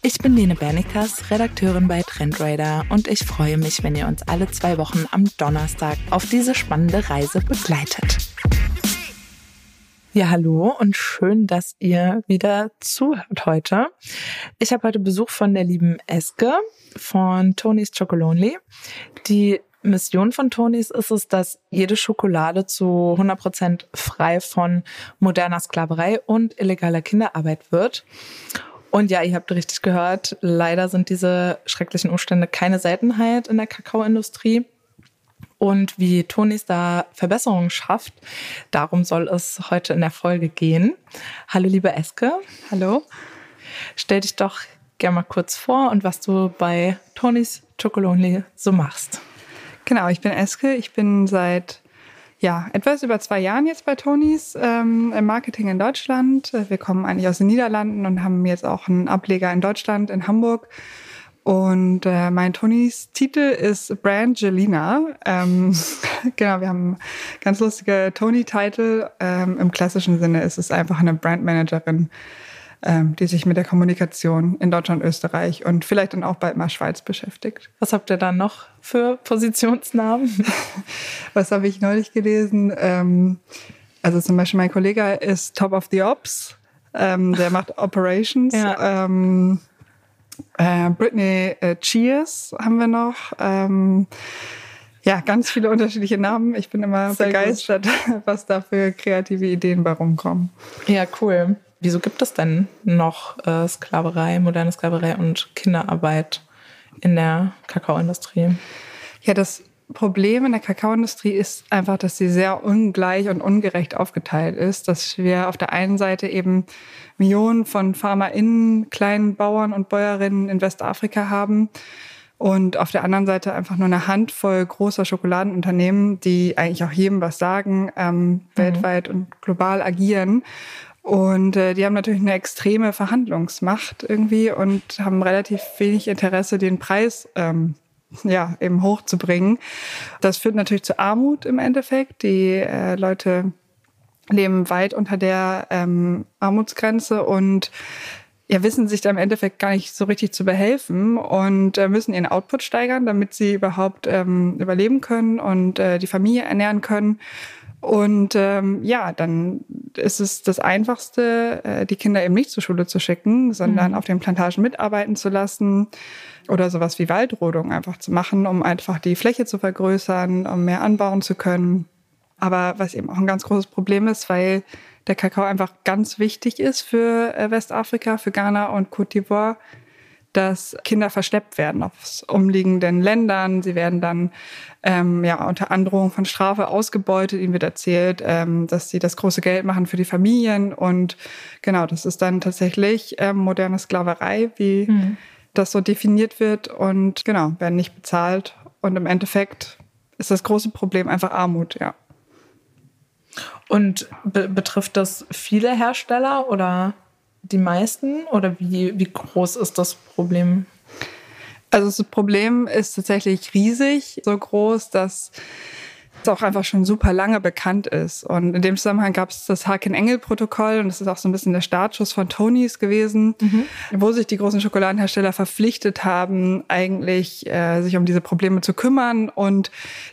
Ich bin Lene Bernikas, Redakteurin bei Trendradar und ich freue mich, wenn ihr uns alle zwei Wochen am Donnerstag auf diese spannende Reise begleitet. Ja, hallo und schön, dass ihr wieder zuhört heute. Ich habe heute Besuch von der lieben Eske von Tony's Chocolonely. Die Mission von Tonys ist es, dass jede Schokolade zu 100% frei von moderner Sklaverei und illegaler Kinderarbeit wird. Und ja, ihr habt richtig gehört, leider sind diese schrecklichen Umstände keine Seltenheit in der Kakaoindustrie. Und wie Tonis da Verbesserungen schafft, darum soll es heute in der Folge gehen. Hallo, liebe Eske. Hallo. Stell dich doch gerne mal kurz vor und was du bei Tonis Chocolonely so machst. Genau, ich bin Eske. Ich bin seit ja, etwas über zwei Jahren jetzt bei Tonys ähm, im Marketing in Deutschland. Wir kommen eigentlich aus den Niederlanden und haben jetzt auch einen Ableger in Deutschland, in Hamburg. Und äh, mein Tonys Titel ist Brangelina. Ähm, genau, wir haben ganz lustige Tony-Titel. Ähm, Im klassischen Sinne ist es einfach eine Brandmanagerin ähm, die sich mit der Kommunikation in Deutschland, Österreich und vielleicht dann auch bald mal Schweiz beschäftigt. Was habt ihr dann noch für Positionsnamen? Was habe ich neulich gelesen? Ähm, also zum Beispiel mein Kollege ist Top of the Ops, ähm, der macht Operations. Ja. Ähm, äh, Britney äh, Cheers haben wir noch. Ähm, ja, ganz viele unterschiedliche Namen. Ich bin immer Sehr begeistert, gut. was da für kreative Ideen bei rumkommen. Ja, cool. Wieso gibt es denn noch äh, Sklaverei, moderne Sklaverei und Kinderarbeit in der Kakaoindustrie? Ja, das Problem in der Kakaoindustrie ist einfach, dass sie sehr ungleich und ungerecht aufgeteilt ist. Dass wir auf der einen Seite eben Millionen von FarmerInnen, kleinen Bauern und Bäuerinnen in Westafrika haben und auf der anderen Seite einfach nur eine Handvoll großer Schokoladenunternehmen, die eigentlich auch jedem was sagen, ähm, mhm. weltweit und global agieren. Und äh, die haben natürlich eine extreme Verhandlungsmacht irgendwie und haben relativ wenig Interesse, den Preis ähm, ja eben hochzubringen. Das führt natürlich zu Armut im Endeffekt. Die äh, Leute leben weit unter der ähm, Armutsgrenze und ja, wissen sich da im Endeffekt gar nicht so richtig zu behelfen und äh, müssen ihren Output steigern, damit sie überhaupt ähm, überleben können und äh, die Familie ernähren können. Und ähm, ja, dann ist es das Einfachste, äh, die Kinder eben nicht zur Schule zu schicken, sondern mhm. auf den Plantagen mitarbeiten zu lassen oder sowas wie Waldrodung einfach zu machen, um einfach die Fläche zu vergrößern, um mehr anbauen zu können. Aber was eben auch ein ganz großes Problem ist, weil der Kakao einfach ganz wichtig ist für äh, Westafrika, für Ghana und Côte d'Ivoire, dass Kinder verschleppt werden aus umliegenden Ländern. Sie werden dann ähm, ja unter Androhung von Strafe ausgebeutet. Ihnen wird erzählt, ähm, dass sie das große Geld machen für die Familien und genau, das ist dann tatsächlich ähm, moderne Sklaverei, wie mhm. das so definiert wird und genau werden nicht bezahlt und im Endeffekt ist das große Problem einfach Armut, ja. Und be betrifft das viele Hersteller oder? Die meisten oder wie, wie groß ist das Problem? Also das Problem ist tatsächlich riesig, so groß, dass das auch einfach schon super lange bekannt ist. Und in dem Zusammenhang gab es das Haken-Engel-Protokoll und das ist auch so ein bisschen der Startschuss von Tonys gewesen, mhm. wo sich die großen Schokoladenhersteller verpflichtet haben, eigentlich äh, sich um diese Probleme zu kümmern und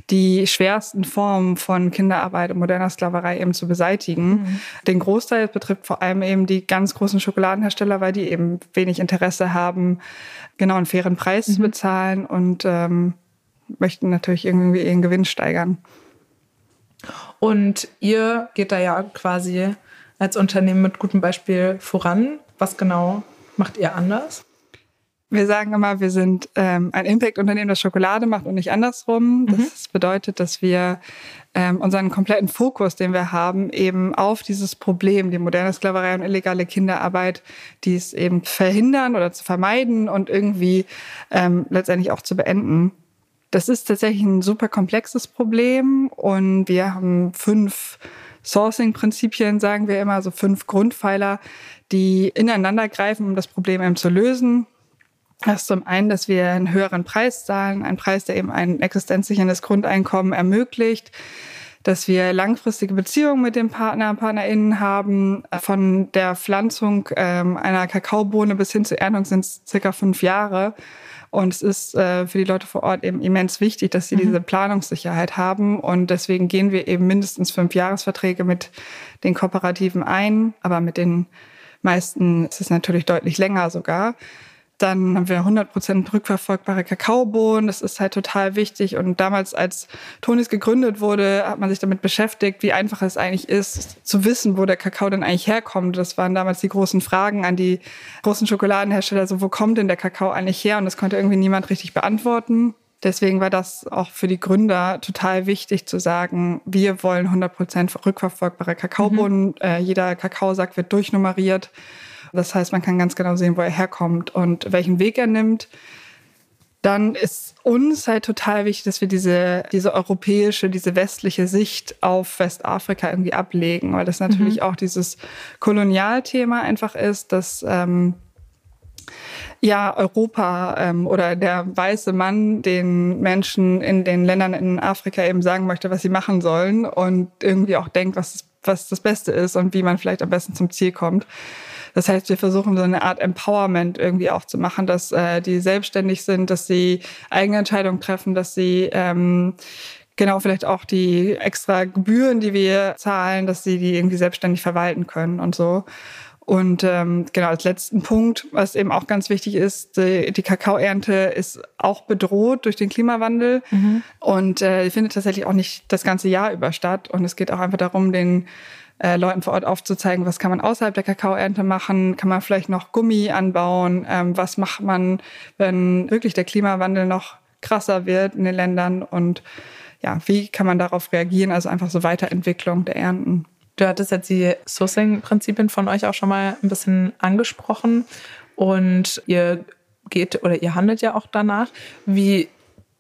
die schwersten Formen von Kinderarbeit und moderner Sklaverei eben zu beseitigen. Mhm. Den Großteil betrifft vor allem eben die ganz großen Schokoladenhersteller, weil die eben wenig Interesse haben, genau einen fairen Preis mhm. zu bezahlen und ähm, möchten natürlich irgendwie ihren Gewinn steigern. Und ihr geht da ja quasi als Unternehmen mit gutem Beispiel voran. Was genau macht ihr anders? Wir sagen immer, wir sind ähm, ein Impact-Unternehmen, das Schokolade macht und nicht andersrum. Das mhm. bedeutet, dass wir ähm, unseren kompletten Fokus, den wir haben, eben auf dieses Problem, die moderne Sklaverei und illegale Kinderarbeit, die es eben verhindern oder zu vermeiden und irgendwie ähm, letztendlich auch zu beenden Das ist tatsächlich ein super komplexes Problem und wir haben fünf Sourcing-Prinzipien, sagen wir immer, so fünf Grundpfeiler, die ineinander greifen, um das Problem eben zu lösen. Das ist zum einen, dass wir einen höheren Preis zahlen, einen Preis, der eben ein existenzsicherndes Grundeinkommen ermöglicht, dass wir langfristige Beziehungen mit dem Partner, PartnerInnen haben. Von der Pflanzung ähm, einer Kakaobohne bis hin zur Erntung sind es circa fünf Jahre. Und es ist äh, für die Leute vor Ort eben immens wichtig, dass sie mhm. diese Planungssicherheit haben. Und deswegen gehen wir eben mindestens fünf Jahresverträge mit den Kooperativen ein. Aber mit den meisten ist es natürlich deutlich länger sogar. Dann haben wir 100% rückverfolgbare Kakaobohnen. Das ist halt total wichtig. Und damals, als Tonis gegründet wurde, hat man sich damit beschäftigt, wie einfach es eigentlich ist, zu wissen, wo der Kakao denn eigentlich herkommt. Das waren damals die großen Fragen an die großen Schokoladenhersteller. So, wo kommt denn der Kakao eigentlich her? Und das konnte irgendwie niemand richtig beantworten. Deswegen war das auch für die Gründer total wichtig zu sagen, wir wollen 100% rückverfolgbare Kakaobohnen. Mhm. Äh, jeder Kakaosack wird durchnummeriert. Das heißt, man kann ganz genau sehen, wo er herkommt und welchen Weg er nimmt. Dann ist uns halt total wichtig, dass wir diese, diese europäische, diese westliche Sicht auf Westafrika irgendwie ablegen, weil das natürlich mhm. auch dieses Kolonialthema einfach ist, dass ähm, ja Europa ähm, oder der weiße Mann den Menschen in den Ländern in Afrika eben sagen möchte, was sie machen sollen und irgendwie auch denkt, was, was das Beste ist und wie man vielleicht am besten zum Ziel kommt. Das heißt, wir versuchen so eine Art Empowerment irgendwie auch zu machen, dass äh, die selbstständig sind, dass sie eigene Entscheidungen treffen, dass sie ähm, genau vielleicht auch die extra Gebühren, die wir zahlen, dass sie die irgendwie selbstständig verwalten können und so. Und ähm, genau als letzten Punkt, was eben auch ganz wichtig ist, die, die Kakaoernte ist auch bedroht durch den Klimawandel mhm. und äh, findet tatsächlich auch nicht das ganze Jahr über statt. Und es geht auch einfach darum, den äh, Leuten vor Ort aufzuzeigen, was kann man außerhalb der Kakaoernte machen, kann man vielleicht noch Gummi anbauen, ähm, was macht man, wenn wirklich der Klimawandel noch krasser wird in den Ländern? Und ja, wie kann man darauf reagieren, also einfach so Weiterentwicklung der Ernten. Du hattest jetzt die Sourcing-Prinzipien von euch auch schon mal ein bisschen angesprochen. Und ihr geht oder ihr handelt ja auch danach. Wie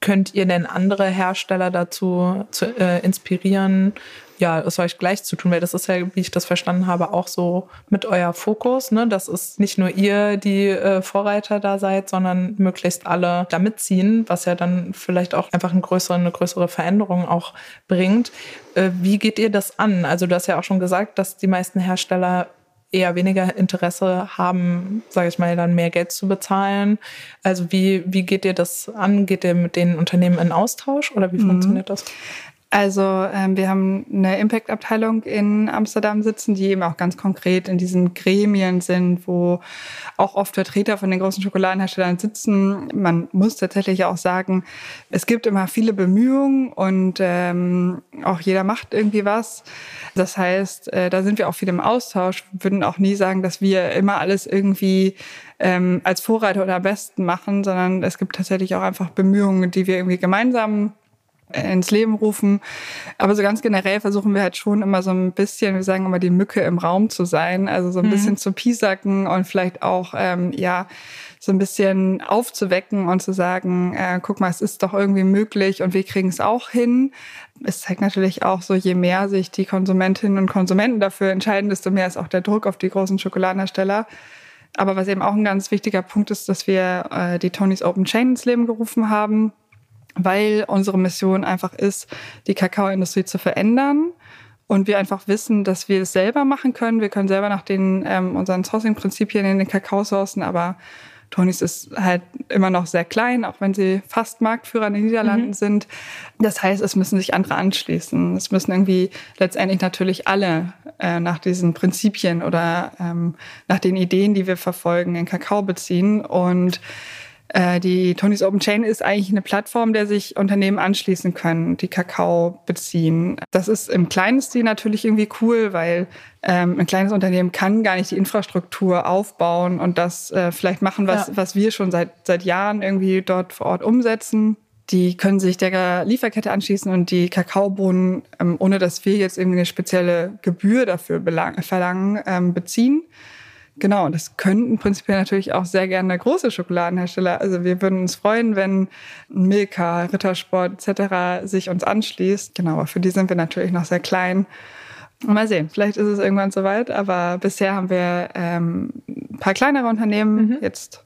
könnt ihr denn andere Hersteller dazu zu, äh, inspirieren, ja, es euch gleich zu tun, weil das ist ja, wie ich das verstanden habe, auch so mit euer Fokus. Ne? Das ist nicht nur ihr, die äh, Vorreiter da seid, sondern möglichst alle da mitziehen, was ja dann vielleicht auch einfach eine größere, eine größere Veränderung auch bringt. Äh, wie geht ihr das an? Also du hast ja auch schon gesagt, dass die meisten Hersteller eher weniger Interesse haben, sage ich mal, dann mehr Geld zu bezahlen. Also wie, wie geht ihr das an? Geht ihr mit den Unternehmen in Austausch oder wie mhm. funktioniert das? Also ähm, wir haben eine Impact-Abteilung in Amsterdam sitzen, die eben auch ganz konkret in diesen Gremien sind, wo auch oft Vertreter von den großen Schokoladenherstellern sitzen. Man muss tatsächlich auch sagen, es gibt immer viele Bemühungen und ähm, auch jeder macht irgendwie was. Das heißt, äh, da sind wir auch viel im Austausch, würden auch nie sagen, dass wir immer alles irgendwie ähm, als Vorreiter oder am besten machen, sondern es gibt tatsächlich auch einfach Bemühungen, die wir irgendwie gemeinsam ins Leben rufen. Aber so ganz generell versuchen wir halt schon immer so ein bisschen, wir sagen immer, die Mücke im Raum zu sein. Also so ein mhm. bisschen zu piesacken und vielleicht auch, ähm, ja, so ein bisschen aufzuwecken und zu sagen, äh, guck mal, es ist doch irgendwie möglich und wir kriegen es auch hin. Es zeigt natürlich auch so, je mehr sich die Konsumentinnen und Konsumenten dafür entscheiden, desto mehr ist auch der Druck auf die großen Schokoladenhersteller. Aber was eben auch ein ganz wichtiger Punkt ist, dass wir äh, die Tonys Open Chain ins Leben gerufen haben weil unsere Mission einfach ist, die Kakaoindustrie zu verändern. Und wir einfach wissen, dass wir es selber machen können. Wir können selber nach den ähm, unseren Sourcing-Prinzipien in den Kakao sourcen, aber Tonys ist halt immer noch sehr klein, auch wenn sie fast Marktführer in den Niederlanden mhm. sind. Das heißt, es müssen sich andere anschließen. Es müssen irgendwie letztendlich natürlich alle äh, nach diesen Prinzipien oder ähm, nach den Ideen, die wir verfolgen, den Kakao beziehen. Und die Tonys Open Chain ist eigentlich eine Plattform, der sich Unternehmen anschließen können, die Kakao beziehen. Das ist im kleinen Stil natürlich irgendwie cool, weil ähm, ein kleines Unternehmen kann gar nicht die Infrastruktur aufbauen und das äh, vielleicht machen, was, ja. was wir schon seit, seit Jahren irgendwie dort vor Ort umsetzen. Die können sich der Lieferkette anschließen und die Kakaobohnen, ähm, ohne dass wir jetzt irgendwie eine spezielle Gebühr dafür verlangen, ähm, beziehen. Genau, das könnten prinzipiell natürlich auch sehr gerne große Schokoladenhersteller. Also wir würden uns freuen, wenn Milka, Rittersport etc. sich uns anschließt. Genau, aber für die sind wir natürlich noch sehr klein. Mal sehen, vielleicht ist es irgendwann soweit, aber bisher haben wir ähm, ein paar kleinere Unternehmen. Mhm. Jetzt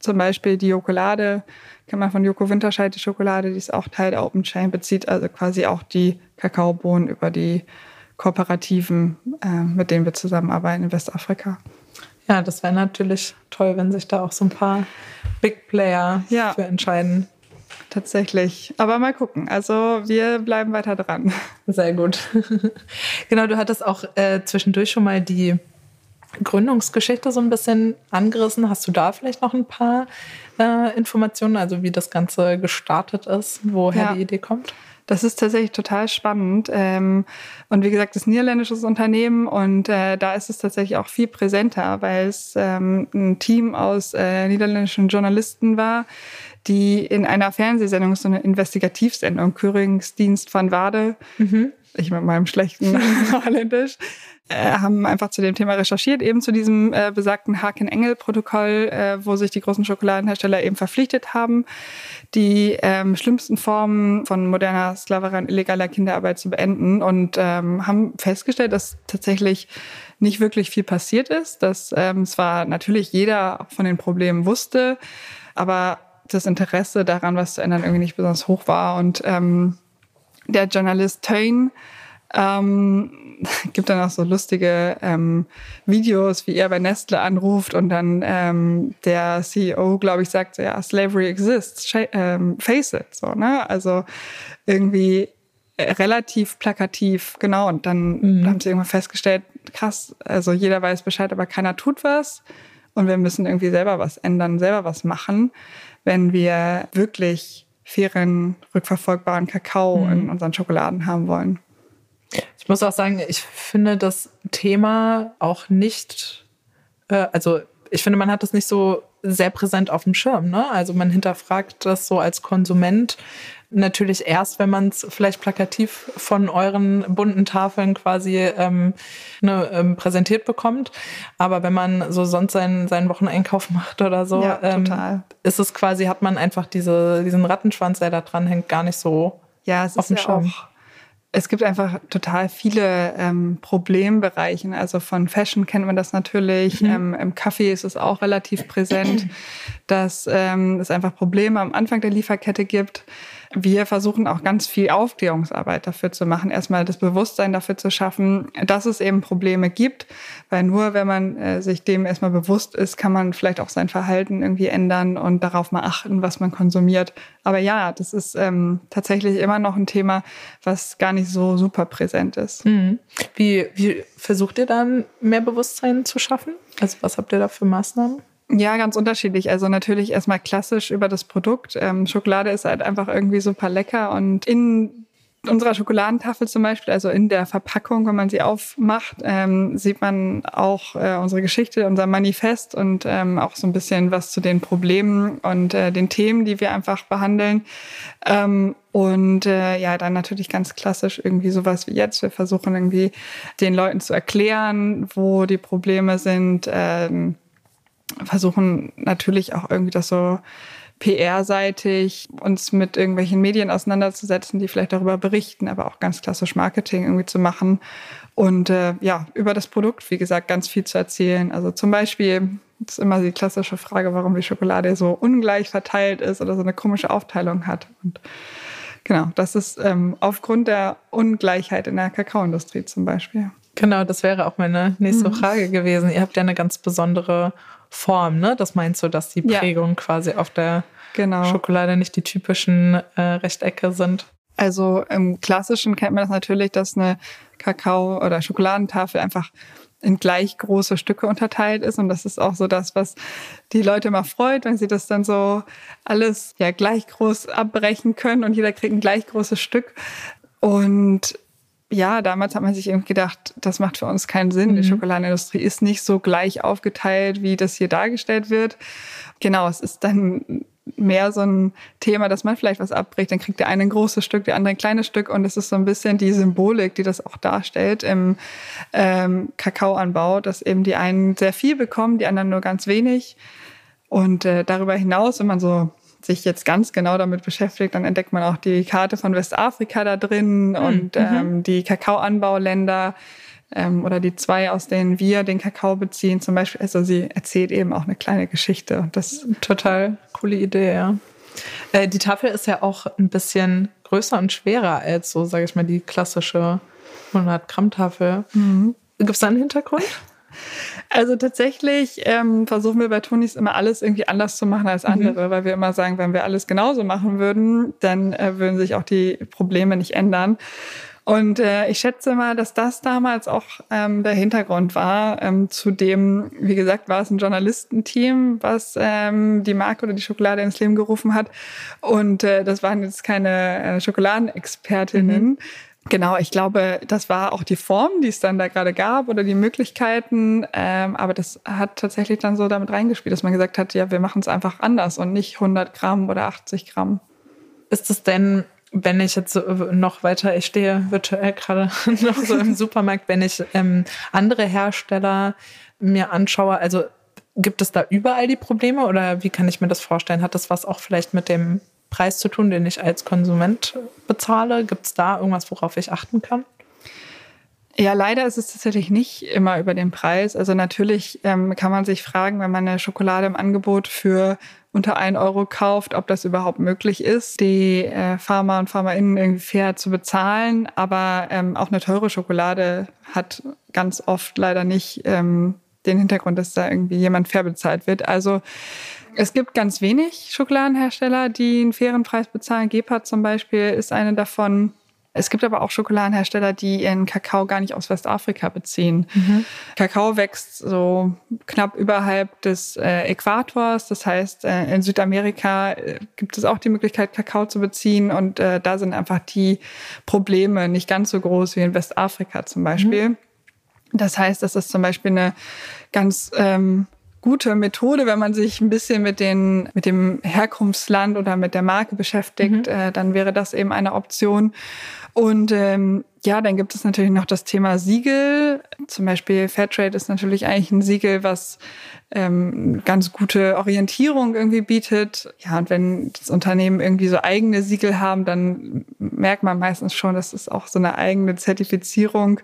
zum Beispiel die Jokolade, kennt man von Joko Winterscheid, die Schokolade, die ist auch Teil der Open Chain, bezieht also quasi auch die Kakaobohnen über die Kooperativen, äh, mit denen wir zusammenarbeiten in Westafrika. Ja, das wäre natürlich toll, wenn sich da auch so ein paar Big Player ja. für entscheiden. Tatsächlich. Aber mal gucken. Also wir bleiben weiter dran. Sehr gut. genau, du hattest auch äh, zwischendurch schon mal die Gründungsgeschichte so ein bisschen angerissen. Hast du da vielleicht noch ein paar äh, Informationen, also wie das Ganze gestartet ist, woher ja. die Idee kommt? Das ist tatsächlich total spannend. Ähm, und wie gesagt, das niederländisches Unternehmen und äh, da ist es tatsächlich auch viel präsenter, weil es ähm, ein Team aus äh, niederländischen Journalisten war, die in einer Fernsehsendung, so eine Investigativsendung, Köringsdienst van Wade, mhm. Ich mit meinem schlechten Holländisch, äh, haben einfach zu dem Thema recherchiert, eben zu diesem äh, besagten Haken-Engel-Protokoll, äh, wo sich die großen Schokoladenhersteller eben verpflichtet haben, die ähm, schlimmsten Formen von moderner Sklaverei und illegaler Kinderarbeit zu beenden. Und ähm, haben festgestellt, dass tatsächlich nicht wirklich viel passiert ist, dass ähm, zwar natürlich jeder von den Problemen wusste, aber das Interesse daran, was zu ändern, irgendwie nicht besonders hoch war. Und ähm, der Journalist Twain ähm, gibt dann auch so lustige ähm, Videos, wie er bei Nestle anruft und dann ähm, der CEO, glaube ich, sagt, ja, Slavery exists, ähm, face it. So, ne? Also irgendwie relativ plakativ, genau. Und dann mhm. haben sie irgendwann festgestellt, krass, also jeder weiß Bescheid, aber keiner tut was. Und wir müssen irgendwie selber was ändern, selber was machen, wenn wir wirklich fairen, rückverfolgbaren Kakao mhm. in unseren Schokoladen haben wollen. Ich muss auch sagen, ich finde das Thema auch nicht, äh, also ich finde, man hat das nicht so sehr präsent auf dem Schirm. Ne? Also man hinterfragt das so als Konsument natürlich erst, wenn man es vielleicht plakativ von euren bunten Tafeln quasi ähm, ne, ähm, präsentiert bekommt. Aber wenn man so sonst seinen, seinen Wocheneinkauf macht oder so, ja, ähm, ist es quasi, hat man einfach diese, diesen Rattenschwanz, der da dran hängt, gar nicht so ja, es auf dem ja Schirm. Auch es gibt einfach total viele ähm, Problembereiche. Also von Fashion kennt man das natürlich. Mhm. Ähm, Im Kaffee ist es auch relativ präsent, dass ähm, es einfach Probleme am Anfang der Lieferkette gibt. Wir versuchen auch ganz viel Aufklärungsarbeit dafür zu machen, erstmal das Bewusstsein dafür zu schaffen, dass es eben Probleme gibt, weil nur wenn man äh, sich dem erstmal bewusst ist, kann man vielleicht auch sein Verhalten irgendwie ändern und darauf mal achten, was man konsumiert. Aber ja, das ist ähm, tatsächlich immer noch ein Thema, was gar nicht so super präsent ist. Mhm. Wie, wie versucht ihr dann mehr Bewusstsein zu schaffen? Also was habt ihr da für Maßnahmen? Ja, ganz unterschiedlich. Also natürlich erstmal klassisch über das Produkt. Ähm, Schokolade ist halt einfach irgendwie super lecker und in unserer Schokoladentafel zum Beispiel, also in der Verpackung, wenn man sie aufmacht, ähm, sieht man auch äh, unsere Geschichte, unser Manifest und ähm, auch so ein bisschen was zu den Problemen und äh, den Themen, die wir einfach behandeln. Ähm, und äh, ja, dann natürlich ganz klassisch irgendwie sowas wie jetzt. Wir versuchen irgendwie den Leuten zu erklären, wo die Probleme sind. Ähm, versuchen natürlich auch irgendwie das so PR-seitig uns mit irgendwelchen Medien auseinanderzusetzen, die vielleicht darüber berichten, aber auch ganz klassisch Marketing irgendwie zu machen und äh, ja, über das Produkt, wie gesagt, ganz viel zu erzählen. Also zum Beispiel ist immer die klassische Frage, warum die Schokolade so ungleich verteilt ist oder so eine komische Aufteilung hat. Und genau, das ist ähm, aufgrund der Ungleichheit in der Kakaoindustrie zum Beispiel. Genau, das wäre auch meine nächste mhm. Frage gewesen. Ihr habt ja eine ganz besondere Form, ne? Das meinst du, dass die Prägung ja. quasi auf der genau. Schokolade nicht die typischen äh, Rechtecke sind? Also im Klassischen kennt man das natürlich, dass eine Kakao- oder Schokoladentafel einfach in gleich große Stücke unterteilt ist. Und das ist auch so das, was die Leute immer freut, wenn sie das dann so alles ja gleich groß abbrechen können und jeder kriegt ein gleich großes Stück. Und ja, damals hat man sich irgendwie gedacht, das macht für uns keinen Sinn. Mhm. Die Schokoladenindustrie ist nicht so gleich aufgeteilt, wie das hier dargestellt wird. Genau, es ist dann mehr so ein Thema, dass man vielleicht was abbricht. Dann kriegt der eine ein großes Stück, der andere ein kleines Stück. Und es ist so ein bisschen die Symbolik, die das auch darstellt im ähm, Kakaoanbau, dass eben die einen sehr viel bekommen, die anderen nur ganz wenig. Und äh, darüber hinaus, wenn man so sich jetzt ganz genau damit beschäftigt, dann entdeckt man auch die Karte von Westafrika da drin mhm. und ähm, die Kakaoanbauländer ähm, oder die zwei, aus denen wir den Kakao beziehen, zum Beispiel. Also sie erzählt eben auch eine kleine Geschichte und das total coole Idee, ja. Äh, die Tafel ist ja auch ein bisschen größer und schwerer als so, sage ich mal, die klassische 100 Gramm Tafel. Mhm. Gibt es da einen Hintergrund? Also tatsächlich ähm, versuchen wir bei Tonis immer alles irgendwie anders zu machen als mhm. andere, mhm. weil wir immer sagen, wenn wir alles genauso machen würden, dann äh, würden sich auch die Probleme nicht ändern. Und äh, ich schätze mal, dass das damals auch ähm, der Hintergrund war. Ähm, zudem, wie gesagt, war es ein Journalistenteam, was ähm, die Marke oder die Schokolade ins Leben gerufen hat. Und äh, das waren jetzt keine äh, Schokoladenexpertinnen. Mhm. Genau, ich glaube, das war auch die Form, die es dann da gerade gab oder die Möglichkeiten. Ähm, aber das hat tatsächlich dann so damit reingespielt, dass man gesagt hat, ja, wir machen es einfach anders und nicht 100 Gramm oder 80 Gramm. Ist es denn wenn ich jetzt noch weiter, ich stehe virtuell gerade noch so im Supermarkt, wenn ich ähm, andere Hersteller mir anschaue, also gibt es da überall die Probleme oder wie kann ich mir das vorstellen? Hat das was auch vielleicht mit dem Preis zu tun, den ich als Konsument bezahle? Gibt es da irgendwas, worauf ich achten kann? Ja, leider ist es tatsächlich nicht immer über den Preis. Also natürlich ähm, kann man sich fragen, wenn man eine Schokolade im Angebot für unter 1 Euro kauft, ob das überhaupt möglich ist, die äh, Pharma und PharmaInnen irgendwie fair zu bezahlen. Aber ähm, auch eine teure Schokolade hat ganz oft leider nicht ähm, den Hintergrund, dass da irgendwie jemand fair bezahlt wird. Also es gibt ganz wenig Schokoladenhersteller, die einen fairen Preis bezahlen. Gepard zum Beispiel ist eine davon. Es gibt aber auch Schokoladenhersteller, die ihren Kakao gar nicht aus Westafrika beziehen. Mhm. Kakao wächst so knapp überhalb des äh, Äquators. Das heißt, äh, in Südamerika äh, gibt es auch die Möglichkeit, Kakao zu beziehen. Und da sind einfach die Probleme nicht ganz so groß wie in Westafrika zum Beispiel. Mhm. Das heißt, das ist zum Beispiel eine ganz ähm, gute Methode, wenn man sich ein bisschen mit, den, mit dem Herkunftsland oder mit der Marke beschäftigt, mhm. äh, dann wäre das eben eine Option. Und ähm, ja, dann gibt es natürlich noch das Thema Siegel. Zum Beispiel Fairtrade ist natürlich eigentlich ein Siegel, was ähm, ganz gute Orientierung irgendwie bietet. Ja, und wenn das Unternehmen irgendwie so eigene Siegel haben, dann merkt man meistens schon, dass es auch so eine eigene Zertifizierung.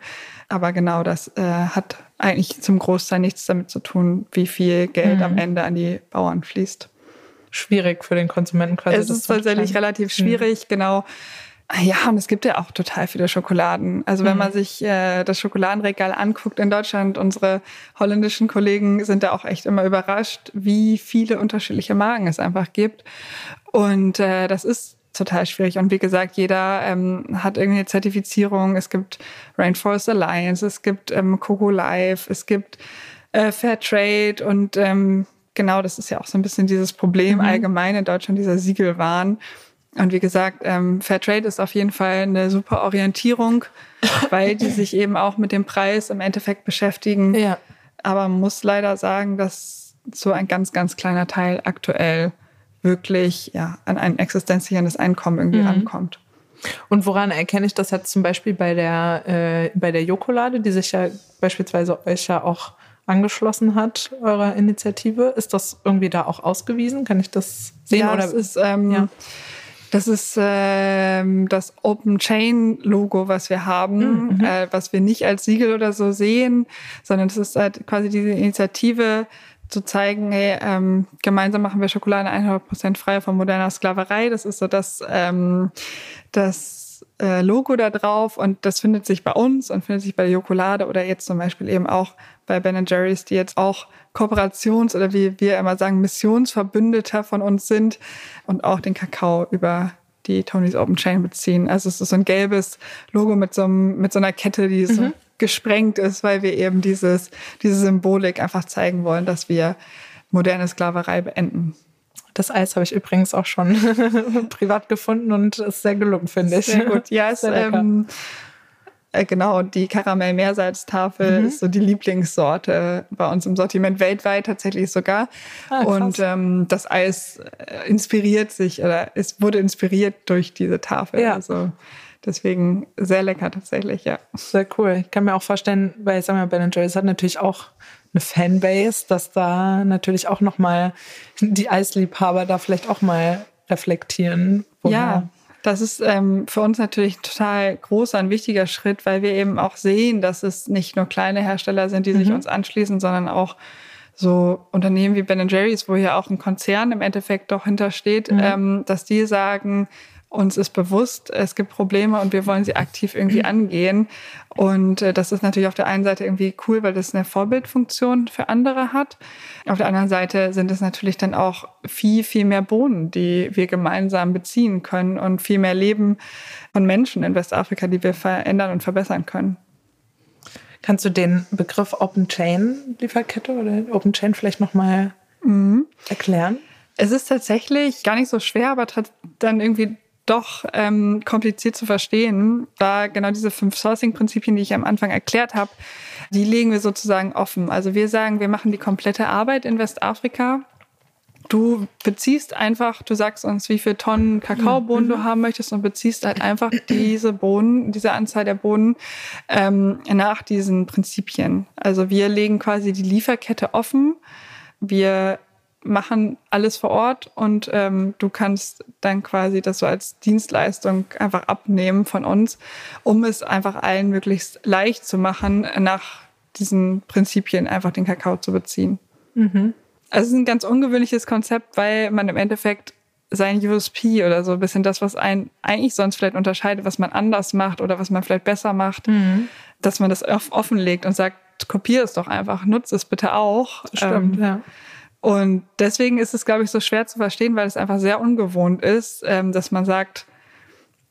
Aber genau, das äh, hat eigentlich zum Großteil nichts damit zu tun, wie viel Geld mhm. am Ende an die Bauern fließt. Schwierig für den Konsumenten quasi. Es ist tatsächlich relativ schwierig, mhm. genau. Ja, und es gibt ja auch total viele Schokoladen. Also wenn mhm. man sich äh, das Schokoladenregal anguckt in Deutschland, unsere holländischen Kollegen sind da auch echt immer überrascht, wie viele unterschiedliche Marken es einfach gibt. Und äh, das ist total schwierig. Und wie gesagt, jeder ähm, hat irgendeine Zertifizierung. Es gibt Rainforest Alliance, es gibt ähm, Coco Life, es gibt äh, Fair Trade und ähm, genau, das ist ja auch so ein bisschen dieses Problem mhm. allgemein in Deutschland, dieser Siegelwahn. Und wie gesagt, ähm, Fairtrade ist auf jeden Fall eine super Orientierung, weil die sich eben auch mit dem Preis im Endeffekt beschäftigen. Ja. Aber man muss leider sagen, dass so ein ganz, ganz kleiner Teil aktuell wirklich ja, an ein existenzierendes Einkommen irgendwie mhm. rankommt. Und woran erkenne ich das jetzt zum Beispiel bei der, äh, bei der Jokolade, die sich ja beispielsweise euch ja auch angeschlossen hat, eurer Initiative? Ist das irgendwie da auch ausgewiesen? Kann ich das sehen? Ja, oder? Es ist, ähm, ja. Das ist ähm, das Open Chain Logo, was wir haben, mhm. äh, was wir nicht als Siegel oder so sehen, sondern das ist halt quasi diese Initiative zu zeigen, hey, ähm, gemeinsam machen wir Schokolade 100% frei von moderner Sklaverei. Das ist so das, ähm, das äh, Logo da drauf und das findet sich bei uns und findet sich bei der Jokolade oder jetzt zum Beispiel eben auch bei Ben Jerry's, die jetzt auch Kooperations- oder wie wir immer sagen, Missionsverbündeter von uns sind und auch den Kakao über die Tony's Open Chain beziehen. Also es ist so ein gelbes Logo mit so, einem, mit so einer Kette, die so mhm. gesprengt ist, weil wir eben dieses, diese Symbolik einfach zeigen wollen, dass wir moderne Sklaverei beenden. Das Eis habe ich übrigens auch schon privat gefunden und ist sehr gelungen, finde ich. Sehr gut. Ja, es, ähm, Äh, genau, die Karamell-Meersalztafel mhm. ist so die Lieblingssorte bei uns im Sortiment weltweit tatsächlich sogar. Ah, und ähm, das Eis äh, inspiriert sich oder es wurde inspiriert durch diese Tafel. Ja. Also deswegen sehr lecker tatsächlich, ja. Sehr cool. Ich kann mir auch vorstellen, weil sagen wir, Ben Jerry's hat natürlich auch eine Fanbase, dass da natürlich auch noch mal die Eisliebhaber da vielleicht auch mal reflektieren. Ja, das ist ähm, für uns natürlich total großer, ein wichtiger Schritt, weil wir eben auch sehen, dass es nicht nur kleine Hersteller sind, die mhm. sich uns anschließen, sondern auch so Unternehmen wie Ben Jerry's, wo ja auch ein Konzern im Endeffekt doch hintersteht, mhm. ähm, dass die sagen, uns ist bewusst, es gibt Probleme und wir wollen sie aktiv irgendwie angehen. Und äh, das ist natürlich auf der einen Seite irgendwie cool, weil das eine Vorbildfunktion für andere hat. Auf der anderen Seite sind es natürlich dann auch viel, viel mehr Bohnen, die wir gemeinsam beziehen können und viel mehr Leben von Menschen in Westafrika, die wir verändern und verbessern können. Kannst du den Begriff Open Chain Lieferkette oder Open Chain vielleicht nochmal mhm. erklären? Es ist tatsächlich gar nicht so schwer, aber dann irgendwie doch ähm, kompliziert zu verstehen, da genau diese fünf Sourcing-Prinzipien, die ich am Anfang erklärt habe, die legen wir sozusagen offen. Also wir sagen, wir machen die komplette Arbeit in Westafrika. Du beziehst einfach, du sagst uns, wie viele Tonnen Kakaobohnen mhm. du haben möchtest und beziehst halt einfach diese Bohnen, diese Anzahl der Bohnen ähm, nach diesen Prinzipien. Also wir legen quasi die Lieferkette offen. Wir machen alles vor Ort und ähm, du kannst dann quasi das so als Dienstleistung einfach abnehmen von uns, um es einfach allen möglichst leicht zu machen, nach diesen Prinzipien einfach den Kakao zu beziehen. Mhm. Also es ist ein ganz ungewöhnliches Konzept, weil man im Endeffekt sein USP oder so ein bisschen das, was einen eigentlich sonst vielleicht unterscheidet, was man anders macht oder was man vielleicht besser macht, mhm. dass man das offenlegt und sagt, kopier es doch einfach, nutze es bitte auch. Stimmt, ähm, ja. Und deswegen ist es, glaube ich, so schwer zu verstehen, weil es einfach sehr ungewohnt ist, ähm, dass man sagt,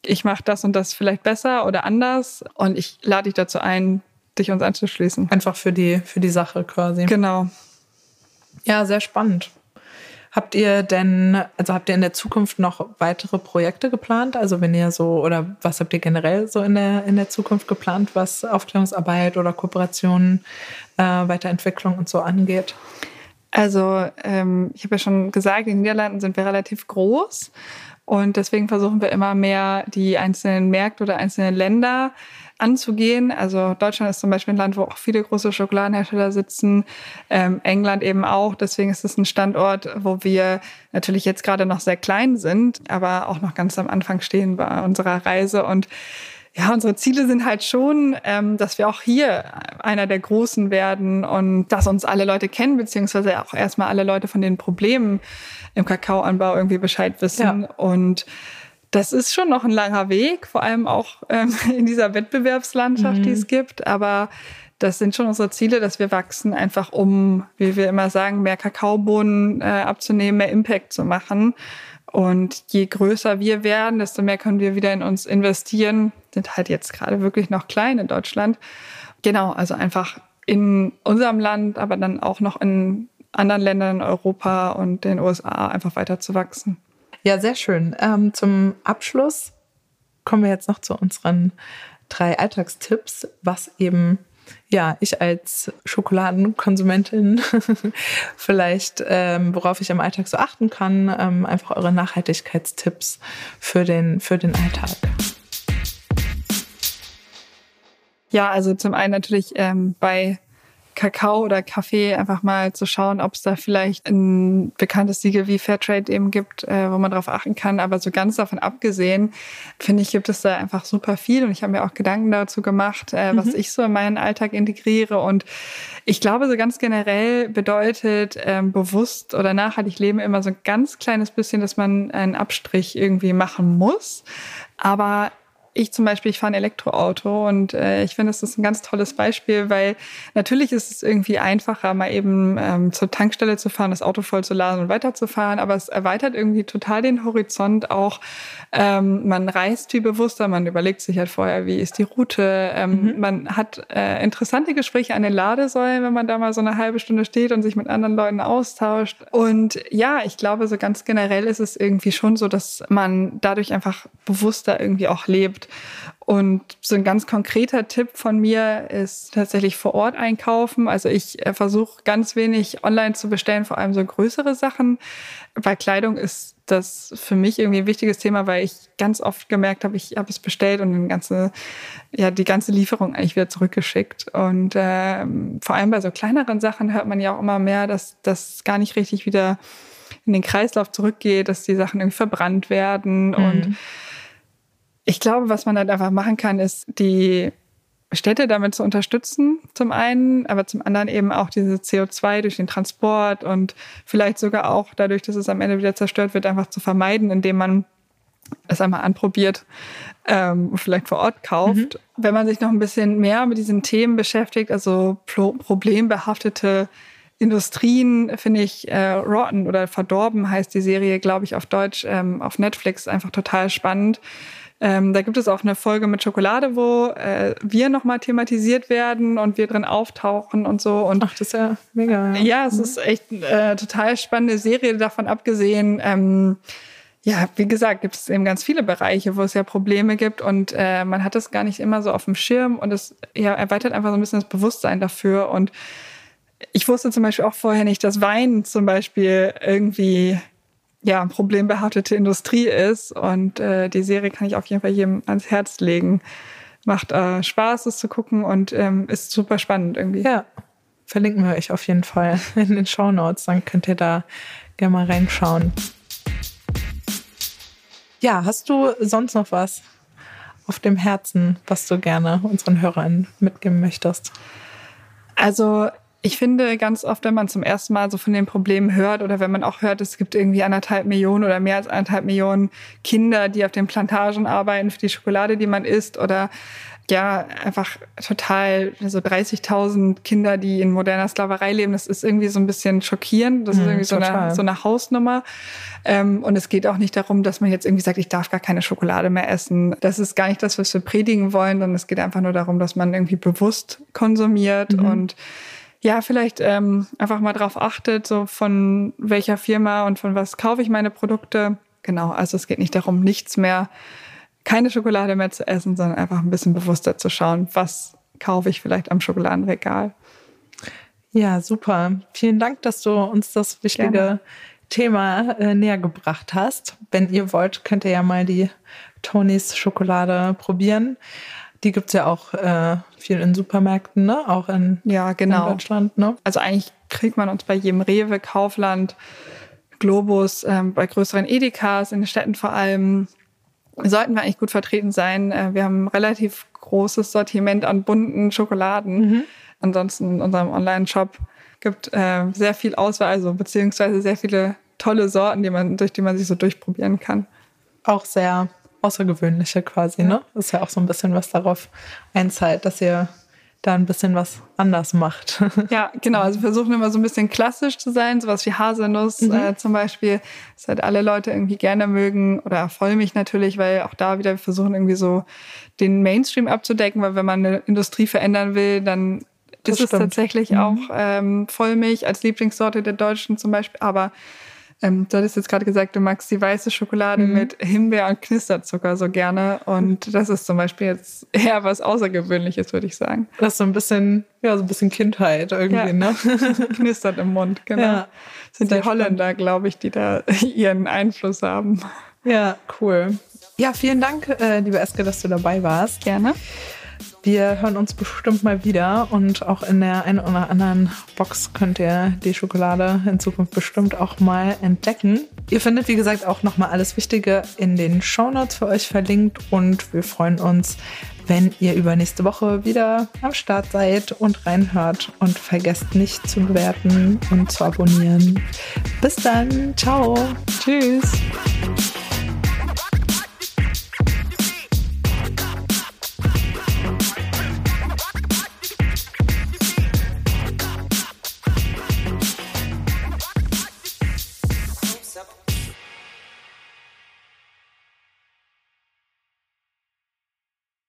ich mache das und das vielleicht besser oder anders und ich lade dich dazu ein, dich uns anzuschließen. Einfach für die, für die Sache quasi. Genau. Ja, sehr spannend. Habt ihr denn, also habt ihr in der Zukunft noch weitere Projekte geplant? Also wenn ihr so, oder was habt ihr generell so in der, in der Zukunft geplant, was Aufklärungsarbeit oder Kooperationen, äh, Weiterentwicklung und so angeht? Also ähm, ich habe ja schon gesagt, in den Niederlanden sind wir relativ groß und deswegen versuchen wir immer mehr die einzelnen Märkte oder einzelne Länder anzugehen. Also Deutschland ist zum Beispiel ein Land, wo auch viele große Schokoladenhersteller sitzen, ähm, England eben auch. Deswegen ist es ein Standort, wo wir natürlich jetzt gerade noch sehr klein sind, aber auch noch ganz am Anfang stehen bei unserer Reise und ja, unsere Ziele sind halt schon, ähm, dass wir auch hier einer der Großen werden und dass uns alle Leute kennen, beziehungsweise auch erstmal alle Leute von den Problemen im Kakaoanbau irgendwie Bescheid wissen. Ja. Und das ist schon noch ein langer Weg, vor allem auch ähm, in dieser Wettbewerbslandschaft, mhm. die es gibt. Aber das sind schon unsere Ziele, dass wir wachsen, einfach um, wie wir immer sagen, mehr Kakaobohnen äh, abzunehmen, mehr Impact zu machen. Und je größer wir werden, desto mehr können wir wieder in uns investieren. Sind halt jetzt gerade wirklich noch klein in Deutschland. Genau, also einfach in unserem Land, aber dann auch noch in anderen Ländern in Europa und den USA einfach weiter zu wachsen. Ja, sehr schön. Ähm, zum Abschluss kommen wir jetzt noch zu unseren drei Alltagstipps, was eben ja, ich als Schokoladenkonsumentin vielleicht, ähm, worauf ich im Alltag so achten kann, ähm, einfach eure Nachhaltigkeitstipps für den, für den Alltag. Ja, also zum einen natürlich ähm, bei Kakao oder Kaffee einfach mal zu schauen, ob es da vielleicht ein bekanntes Siegel wie Fairtrade eben gibt, äh, wo man darauf achten kann. Aber so ganz davon abgesehen, finde ich, gibt es da einfach super viel. Und ich habe mir auch Gedanken dazu gemacht, äh, was mhm. ich so in meinen Alltag integriere. Und ich glaube, so ganz generell bedeutet ähm, bewusst oder nachhaltig leben immer so ein ganz kleines bisschen, dass man einen Abstrich irgendwie machen muss. Aber ich zum Beispiel, ich fahre ein Elektroauto und äh, ich finde, das ist ein ganz tolles Beispiel, weil natürlich ist es irgendwie einfacher, mal eben ähm, zur Tankstelle zu fahren, das Auto voll zu laden und weiterzufahren, aber es erweitert irgendwie total den Horizont auch. Ähm, man reist viel bewusster, man überlegt sich halt vorher, wie ist die Route. Ähm, mhm. Man hat äh, interessante Gespräche an den Ladesäulen, wenn man da mal so eine halbe Stunde steht und sich mit anderen Leuten austauscht. Und ja, ich glaube, so ganz generell ist es irgendwie schon so, dass man dadurch einfach bewusster irgendwie auch lebt gibt. Und so ein ganz konkreter Tipp von mir ist tatsächlich vor Ort einkaufen. Also ich äh, versuche ganz wenig online zu bestellen, vor allem so größere Sachen. Bei Kleidung ist das für mich irgendwie ein wichtiges Thema, weil ich ganz oft gemerkt habe, ich habe es bestellt und die ganze, ja, die ganze Lieferung eigentlich wieder zurückgeschickt. Und äh, vor allem bei so kleineren Sachen hört man ja auch immer mehr, dass das gar nicht richtig wieder in den Kreislauf zurückgeht, dass die Sachen irgendwie verbrannt werden. Mhm. Und ich glaube, was man halt einfach machen kann, ist die Städte damit zu unterstützen, zum einen, aber zum anderen eben auch diese CO2 durch den Transport und vielleicht sogar auch dadurch, dass es am Ende wieder zerstört wird, einfach zu vermeiden, indem man es einmal anprobiert, ähm, vielleicht vor Ort kauft. Mhm. Wenn man sich noch ein bisschen mehr mit diesen Themen beschäftigt, also pro problembehaftete Industrien, finde ich, äh, Rotten oder Verdorben heißt die Serie, glaube ich, auf Deutsch, ähm, auf Netflix einfach total spannend ähm, da gibt es auch eine Folge mit Schokolade, wo äh, wir nochmal thematisiert werden und wir drin auftauchen und so. Und Ach, das ist ja mega. Ja, ja es mhm. ist echt äh, total spannende Serie davon abgesehen. Ähm, ja, wie gesagt, gibt es eben ganz viele Bereiche, wo es ja Probleme gibt und äh, man hat es gar nicht immer so auf dem Schirm und es ja, erweitert einfach so ein bisschen das Bewusstsein dafür. Und ich wusste zum Beispiel auch vorher nicht, dass Wein zum Beispiel irgendwie ja, problembehaftete Industrie ist. Und äh, die Serie kann ich auf jeden Fall jedem ans Herz legen. Macht äh, Spaß, es zu gucken und ähm, ist super spannend irgendwie. Ja, verlinken wir euch auf jeden Fall in den Show Notes. Dann könnt ihr da gerne mal reinschauen. Ja, hast du sonst noch was auf dem Herzen, was du gerne unseren Hörern mitgeben möchtest? Also ich finde ganz oft, wenn man zum ersten Mal so von den Problemen hört oder wenn man auch hört, es gibt irgendwie anderthalb Millionen oder mehr als anderthalb Millionen Kinder, die auf den Plantagen arbeiten für die Schokolade, die man isst oder ja, einfach total, so 30.000 Kinder, die in moderner Sklaverei leben. Das ist irgendwie so ein bisschen schockierend. Das ist mhm, irgendwie so eine, so eine Hausnummer. Ähm, und es geht auch nicht darum, dass man jetzt irgendwie sagt, ich darf gar keine Schokolade mehr essen. Das ist gar nicht das, was wir predigen wollen, sondern es geht einfach nur darum, dass man irgendwie bewusst konsumiert mhm. und ja, vielleicht ähm, einfach mal drauf achtet, so von welcher Firma und von was kaufe ich meine Produkte. Genau, also es geht nicht darum, nichts mehr, keine Schokolade mehr zu essen, sondern einfach ein bisschen bewusster zu schauen, was kaufe ich vielleicht am Schokoladenregal. Ja, super. Vielen Dank, dass du uns das wichtige Gerne. Thema äh, näher gebracht hast. Wenn ihr wollt, könnt ihr ja mal die Tonys Schokolade probieren. Die gibt's ja auch äh, viel in Supermärkten, ne? Auch in, ja, genau. in Deutschland, ne? Also eigentlich kriegt man uns bei jedem Rewe, Kaufland, Globus, ähm, bei größeren Edekas, in den Städten vor allem, sollten wir eigentlich gut vertreten sein. Äh, wir haben ein relativ großes Sortiment an bunten Schokoladen. Mhm. Ansonsten in unserem Online-Shop gibt äh, sehr viel Auswahl, also beziehungsweise sehr viele tolle Sorten, die man, durch die man sich so durchprobieren kann. Auch sehr Außergewöhnliche quasi, ne? Das ist ja auch so ein bisschen was darauf einzahlt, dass ihr da ein bisschen was anders macht. Ja, genau. Also wir versuchen immer so ein bisschen klassisch zu sein, sowas wie Haselnuss mhm. äh, zum Beispiel, das halt alle Leute irgendwie gerne mögen oder Vollmilch natürlich, weil auch da wieder wir versuchen irgendwie so den Mainstream abzudecken, weil wenn man eine Industrie verändern will, dann das ist stimmt. es tatsächlich mhm. auch ähm, Vollmilch als Lieblingssorte der Deutschen zum Beispiel, aber ähm, du hattest jetzt gerade gesagt, du magst die weiße Schokolade mhm. mit Himbeer und Knisterzucker so gerne. Und das ist zum Beispiel jetzt eher was Außergewöhnliches, würde ich sagen. Das ist so ein bisschen, ja, so ein bisschen Kindheit irgendwie, ja. ne? Knistert im Mund, genau. Ja, das sind die Holländer, glaube ich, die da ihren Einfluss haben. Ja, cool. Ja, vielen Dank, äh, liebe Eske, dass du dabei warst. Gerne. Wir hören uns bestimmt mal wieder und auch in der einen oder anderen Box könnt ihr die Schokolade in Zukunft bestimmt auch mal entdecken. Ihr findet, wie gesagt, auch nochmal alles Wichtige in den Shownotes für euch verlinkt und wir freuen uns, wenn ihr übernächste Woche wieder am Start seid und reinhört und vergesst nicht zu bewerten und zu abonnieren. Bis dann. Ciao. Tschüss.